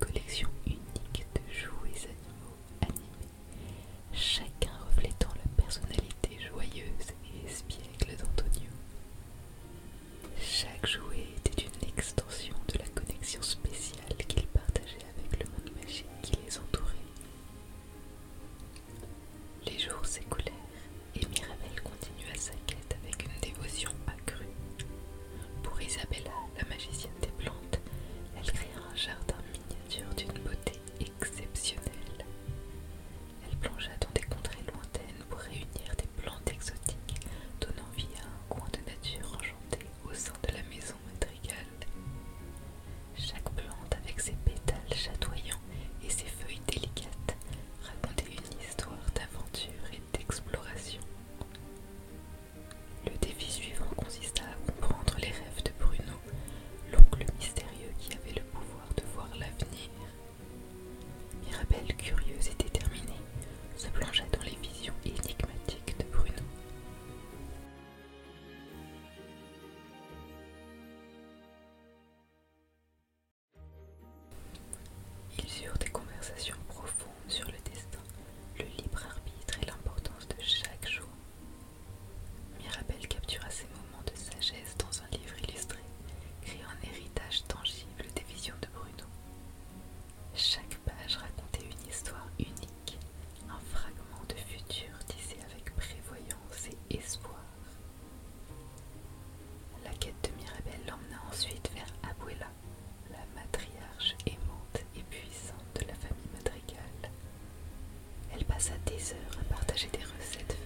collection unique de jouets animaux animés, chacun reflétant la personnalité joyeuse et espiègle d'Antonio. Chaque jouet était une extension de la connexion spéciale qu'il partageait avec le monde magique qui les entourait. Les jours s'écoulèrent et Mirabel continua sa quête avec une dévotion accrue. Pour Isabella, la magicienne des captura ces moments de sagesse dans un livre illustré, créant un héritage tangible des visions de Bruno. Chaque page racontait une histoire unique, un fragment de futur tissé avec prévoyance et espoir. La quête de Mirabel l'emmena ensuite vers Abuela, la matriarche aimante et puissante de la famille madrigale. Elle passa des heures à partager des recettes